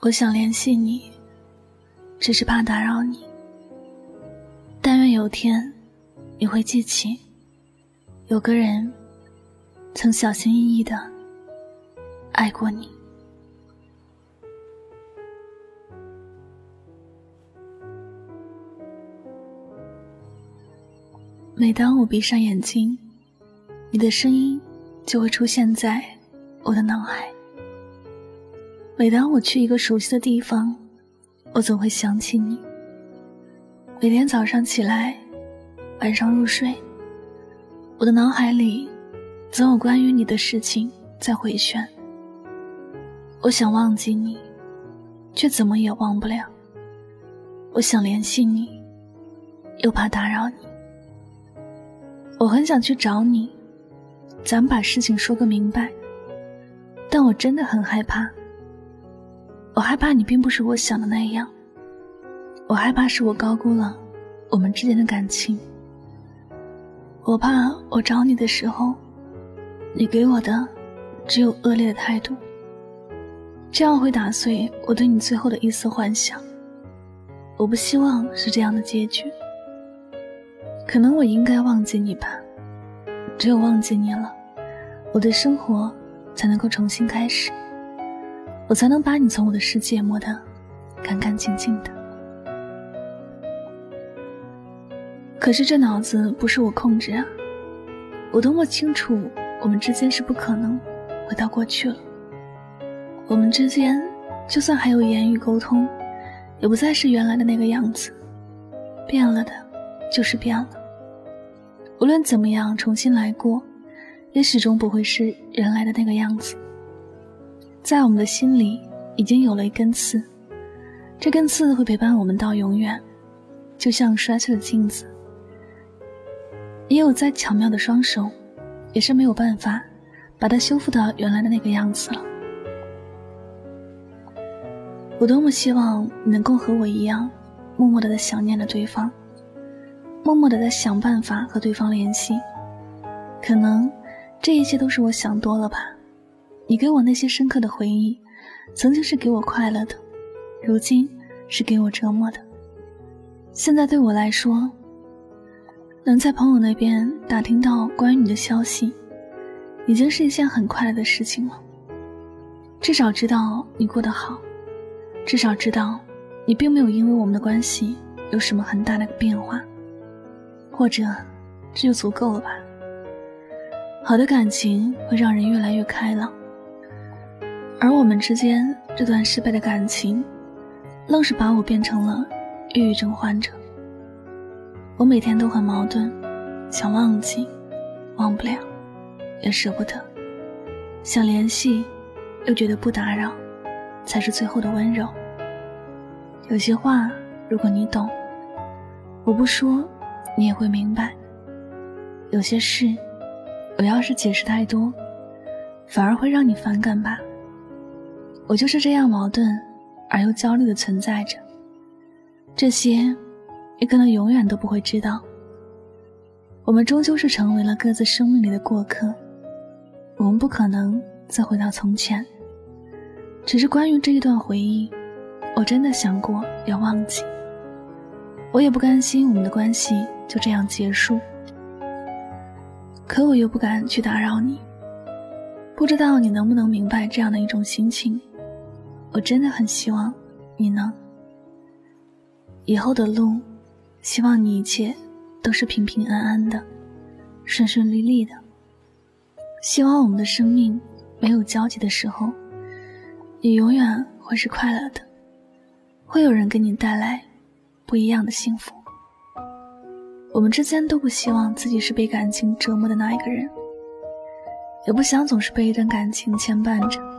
我想联系你，只是怕打扰你。但愿有天，你会记起，有个人曾小心翼翼的爱过你。每当我闭上眼睛，你的声音就会出现在我的脑海。每当我去一个熟悉的地方，我总会想起你。每天早上起来，晚上入睡，我的脑海里总有关于你的事情在回旋。我想忘记你，却怎么也忘不了。我想联系你，又怕打扰你。我很想去找你，咱们把事情说个明白。但我真的很害怕。我害怕你并不是我想的那样，我害怕是我高估了我们之间的感情。我怕我找你的时候，你给我的只有恶劣的态度，这样会打碎我对你最后的一丝幻想。我不希望是这样的结局。可能我应该忘记你吧，只有忘记你了，我的生活才能够重新开始。我才能把你从我的世界抹得干干净净的。可是这脑子不是我控制啊！我多么清楚，我们之间是不可能回到过去了。我们之间就算还有言语沟通，也不再是原来的那个样子。变了的，就是变了。无论怎么样重新来过，也始终不会是原来的那个样子。在我们的心里已经有了一根刺，这根刺会陪伴我们到永远，就像摔碎的镜子。也有再巧妙的双手，也是没有办法把它修复到原来的那个样子了。我多么希望你能够和我一样，默默的在想念着对方，默默的在想办法和对方联系。可能这一切都是我想多了吧。你给我那些深刻的回忆，曾经是给我快乐的，如今是给我折磨的。现在对我来说，能在朋友那边打听到关于你的消息，已经是一件很快乐的事情了。至少知道你过得好，至少知道你并没有因为我们的关系有什么很大的变化，或者这就足够了吧。好的感情会让人越来越开朗。而我们之间这段失败的感情，愣是把我变成了抑郁症患者。我每天都很矛盾，想忘记，忘不了，也舍不得；想联系，又觉得不打扰，才是最后的温柔。有些话，如果你懂，我不说，你也会明白。有些事，我要是解释太多，反而会让你反感吧。我就是这样矛盾而又焦虑的存在着，这些你可能永远都不会知道。我们终究是成为了各自生命里的过客，我们不可能再回到从前。只是关于这一段回忆，我真的想过要忘记。我也不甘心我们的关系就这样结束，可我又不敢去打扰你。不知道你能不能明白这样的一种心情。我真的很希望你能以后的路，希望你一切都是平平安安的，顺顺利利的。希望我们的生命没有交集的时候，你永远会是快乐的，会有人给你带来不一样的幸福。我们之间都不希望自己是被感情折磨的那一个人，也不想总是被一段感情牵绊着。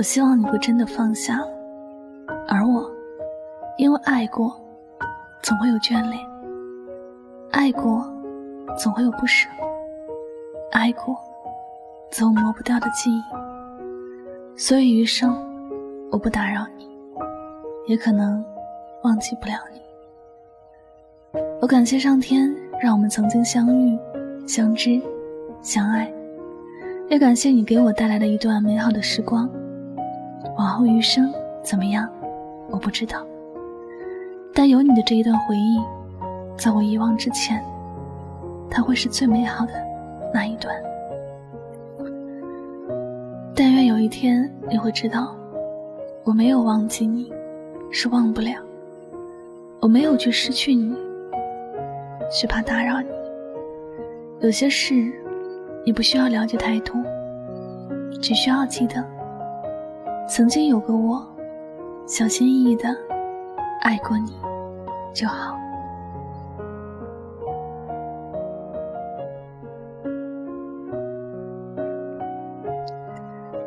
我希望你会真的放下，而我，因为爱过，总会有眷恋；爱过，总会有不舍；爱过，总有抹不掉的记忆。所以余生，我不打扰你，也可能忘记不了你。我感谢上天让我们曾经相遇、相知、相爱，也感谢你给我带来的一段美好的时光。往后余生怎么样，我不知道。但有你的这一段回忆，在我遗忘之前，它会是最美好的那一段。但愿有一天你会知道，我没有忘记你，是忘不了。我没有去失去你。是怕打扰你，有些事你不需要了解太多，只需要记得，曾经有个我，小心翼翼的爱过你就好。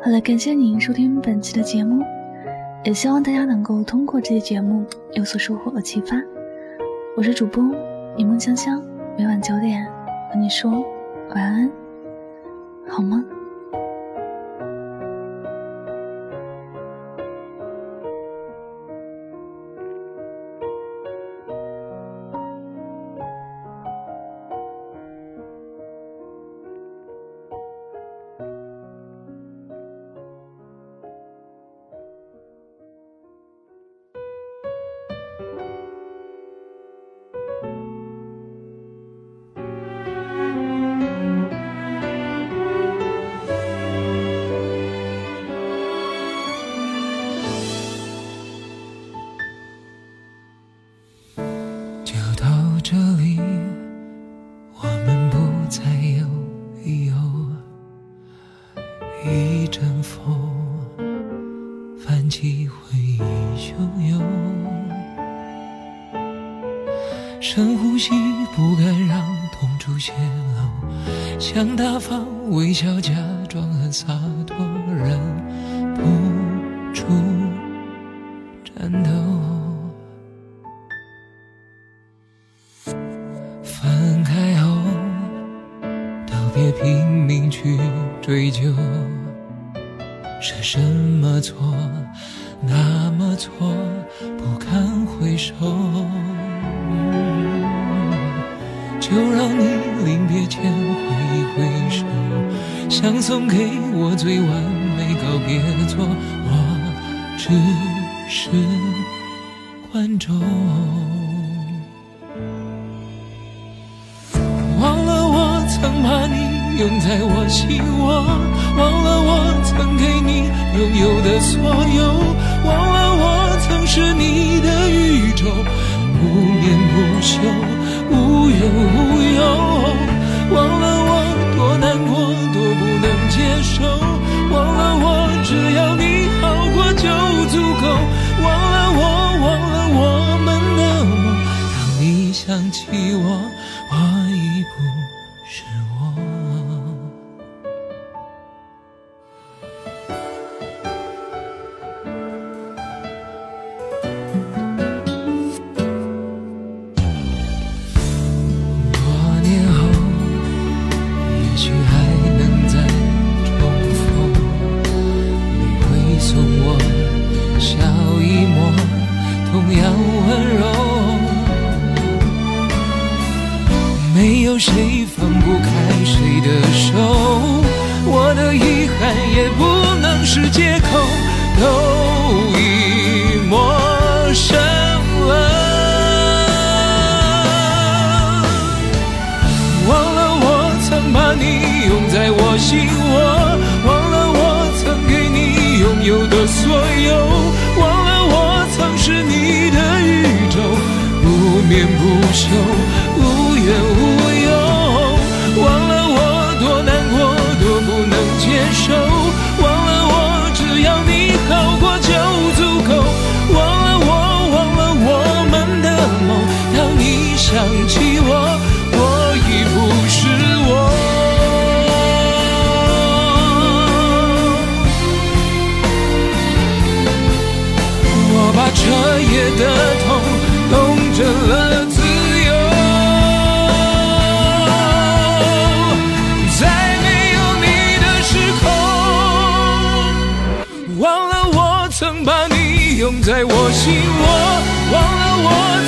好了，感谢您收听本期的节目，也希望大家能够通过这期节目有所收获和启发。我是主播。一梦香香，每晚九点和你说晚安，好梦。深呼吸，不敢让痛处泄露，想大方微笑，假装很洒脱，忍不住颤抖。分开后，都别拼命去追究，是什么错，那么错，不堪回首。就让你临别前挥一挥手，想送给我最完美告别作，我只是观众。忘了我曾把你拥在我心窝，忘了我曾给你拥有的所有，忘了我曾是你的宇宙，无眠不休。无忧无忧，忘了我多难过，多不能接受，忘了我只要你好过就足够，忘了我，忘了我们的梦，当你想起，我是借口，都已陌生了。忘了我曾把你拥在我心窝，忘了我曾给你拥有的所有，忘了我曾是你的宇宙，不眠不休，忘了我曾把你拥在我心窝忘了我